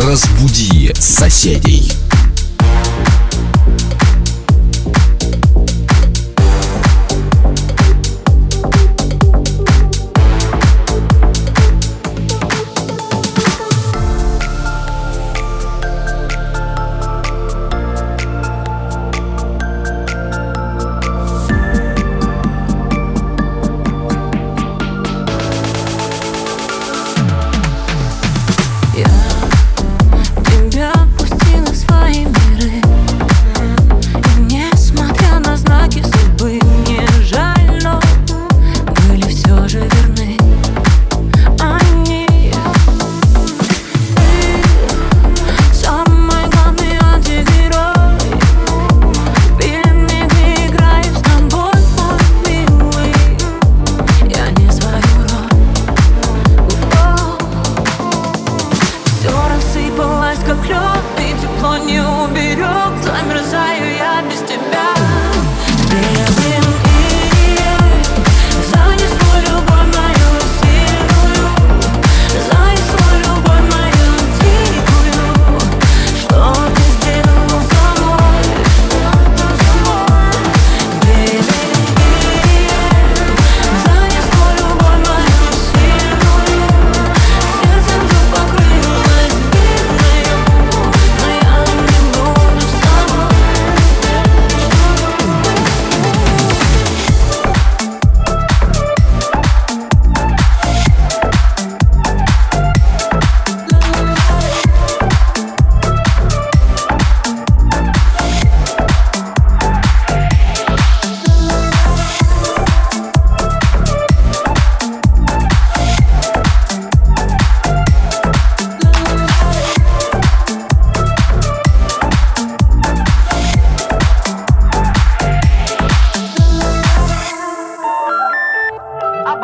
Разбуди соседей.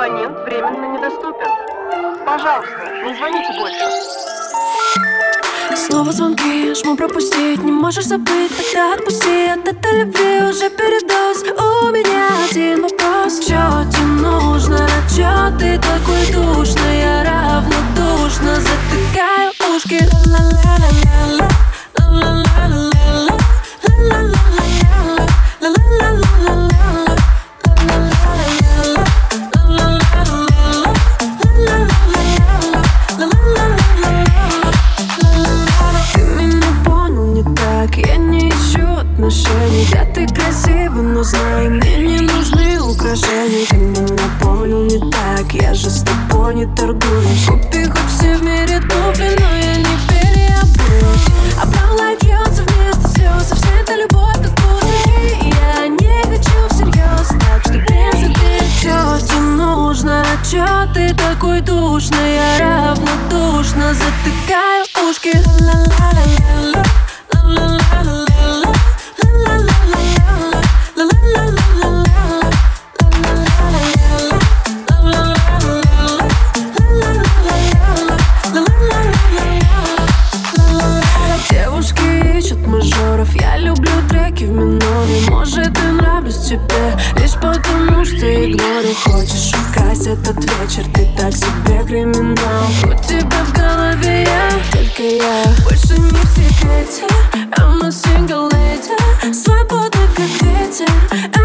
Абонент временно недоступен. Пожалуйста, не звоните больше. Снова звонки, жму пропустить Не можешь забыть, тогда отпусти От этой любви уже передоз У меня один вопрос Чё тебе нужно? Чё ты такой душный? Я равнодушно затыкаю ушки Ла-ла-ла-ла-ла Ла-ла-ла-ла-ла Ла-ла-ла-ла-ла отношений. Да ты красива, но знай, мне не нужны украшения. Ты меня понял не так, я же с тобой не торгуюсь. Купи Нравлюсь тебе Лишь потому что игнорю Хочешь. Украсть этот вечер Ты так себе криминал. У тебя в голове я Только я. Больше не в секрете I'm a single lady. Свободна как ветер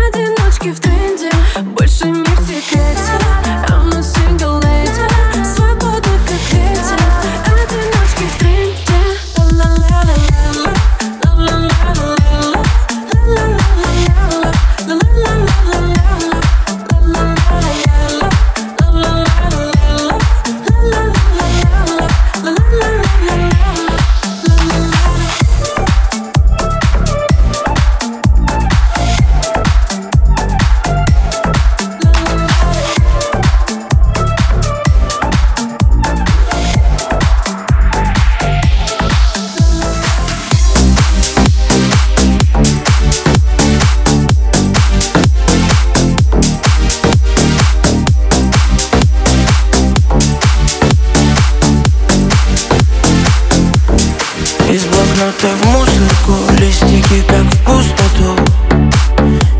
будто в мусорку Листики как в пустоту.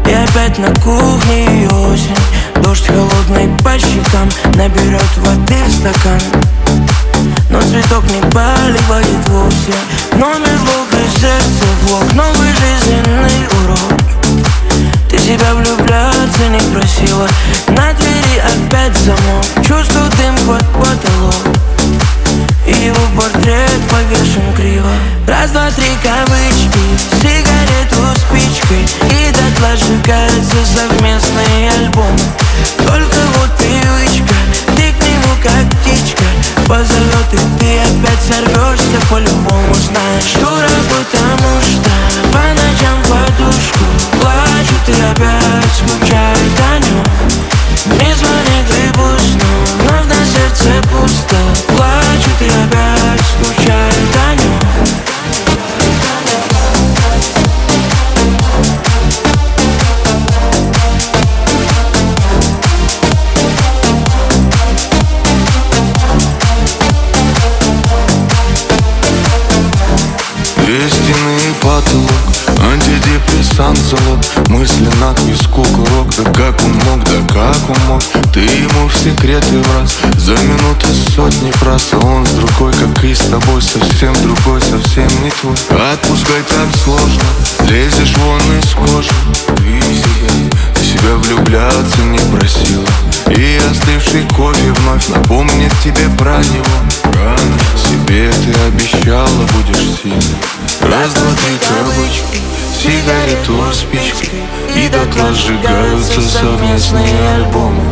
И опять на кухне осень. Дождь холодный по щекам Наберет воды в стакан. Но цветок не поливает вовсе. Номер волка сердце влог Новый жизненный урок. Ты себя влюбляться не просила. На двери опять замок. Чувствую дым под потолок. И его портрет повешен криво. Раз, два, три кавычки Сигарету спичкой И дотла сжигаются совместные альбомы Только вот привычка Ты к нему как птичка. Позовет и ты опять сорвешься По-любому знаешь. Дура Потому Мысли на виску курок Да как он мог, да как он мог? Ты ему в секреты раз За минуты сотни фраз А он с другой, как и с тобой Совсем другой, совсем не твой. Отпускай так сложно Лезешь вон из кожи. Ты себя, ты себя влюбляться не просила. И остывший кофе вновь Напомнит тебе про него. Рано себе ты обещала будешь сильной. Раз, два, три кавычки Сигарету спичкой И дотла сжигаются совместные альбомы.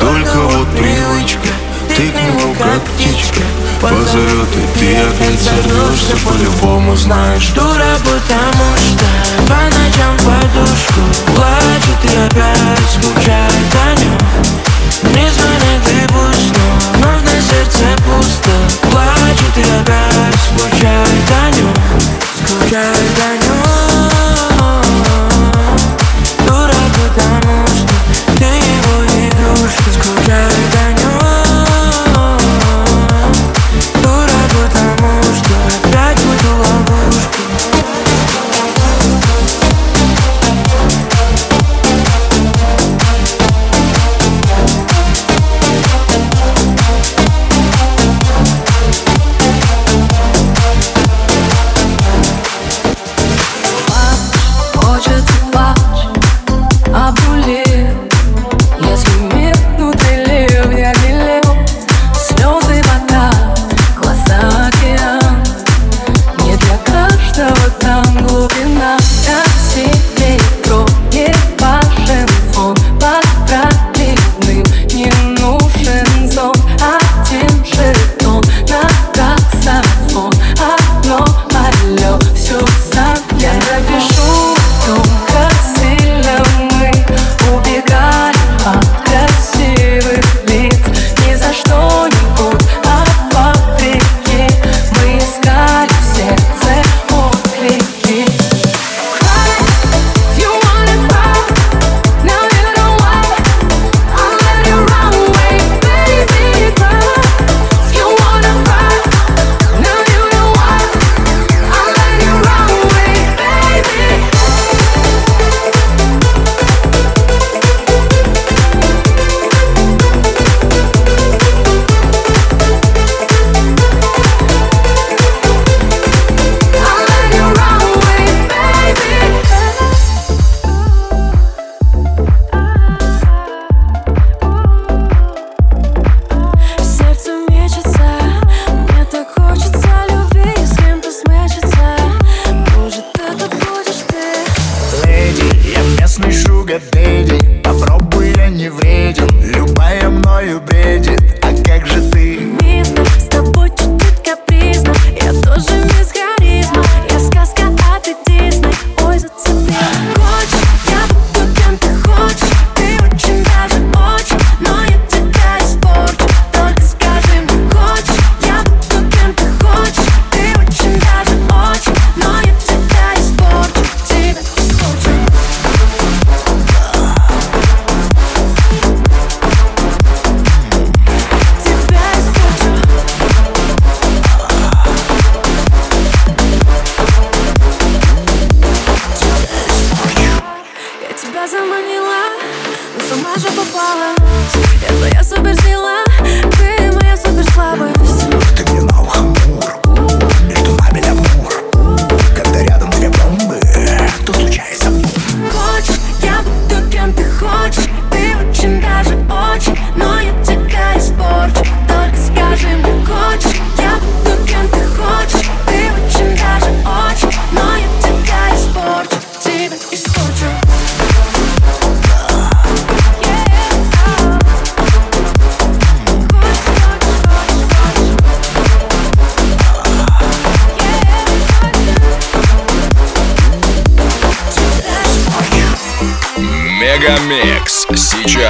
Только вот привычка Ты к нему как птичка Позовет и ты опять сорвешься По-любому знаешь Дура, потому что по ночам подушку Плачет и опять скучает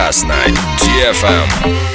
На DFM.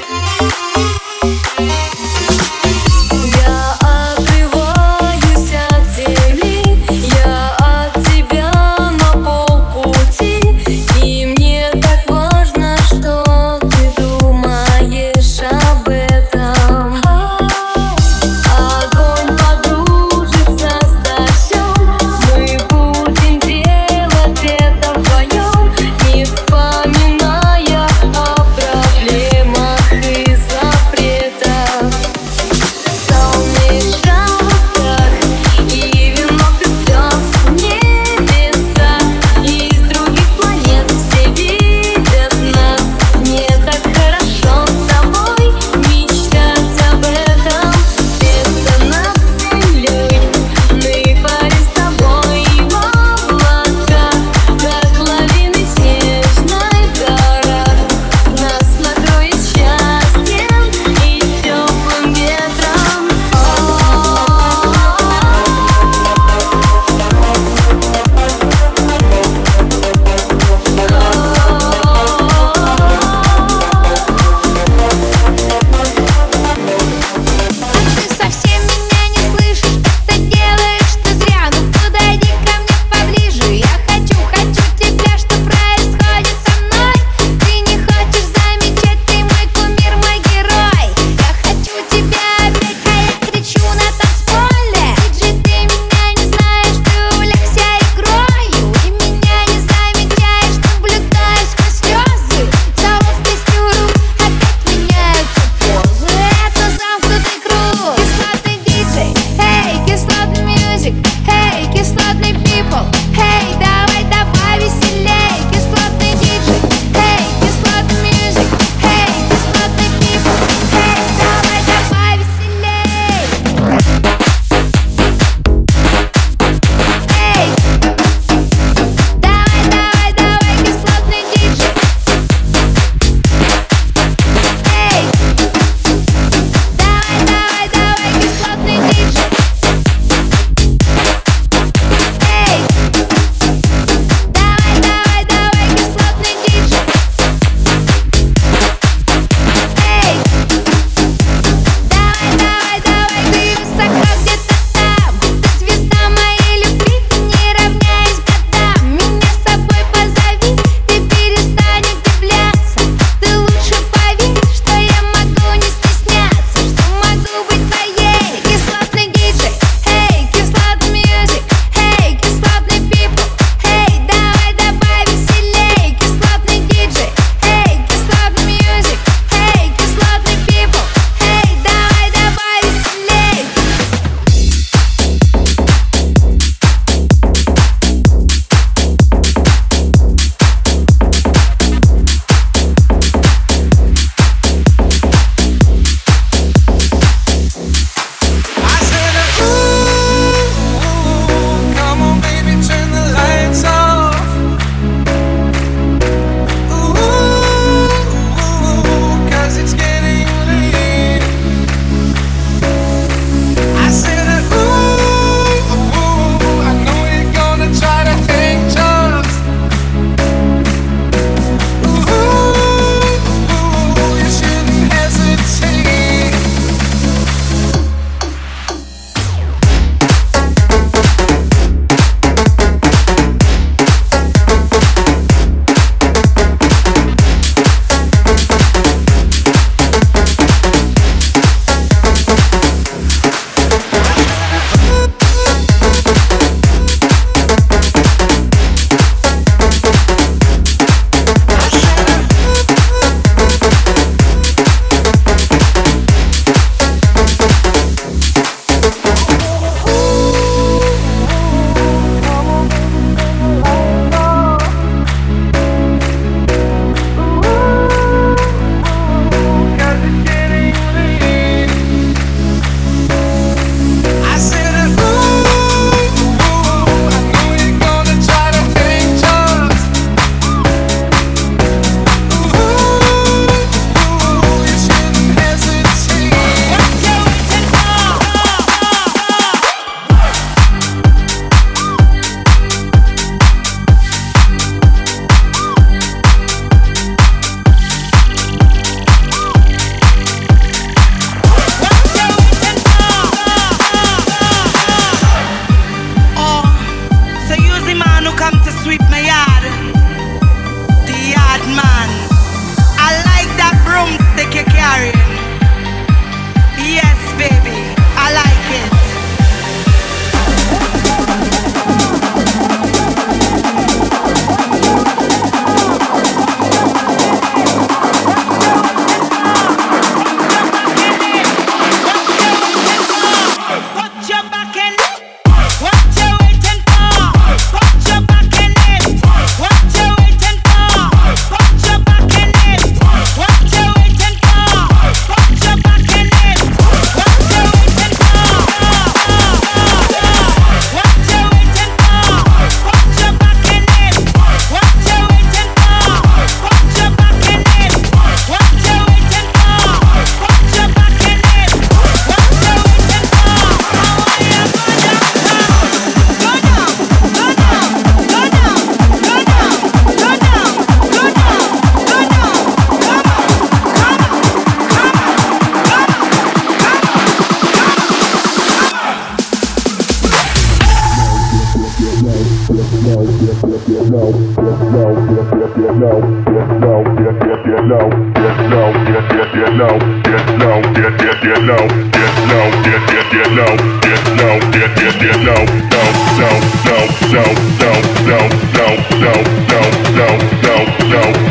não, não, não.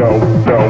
no, no.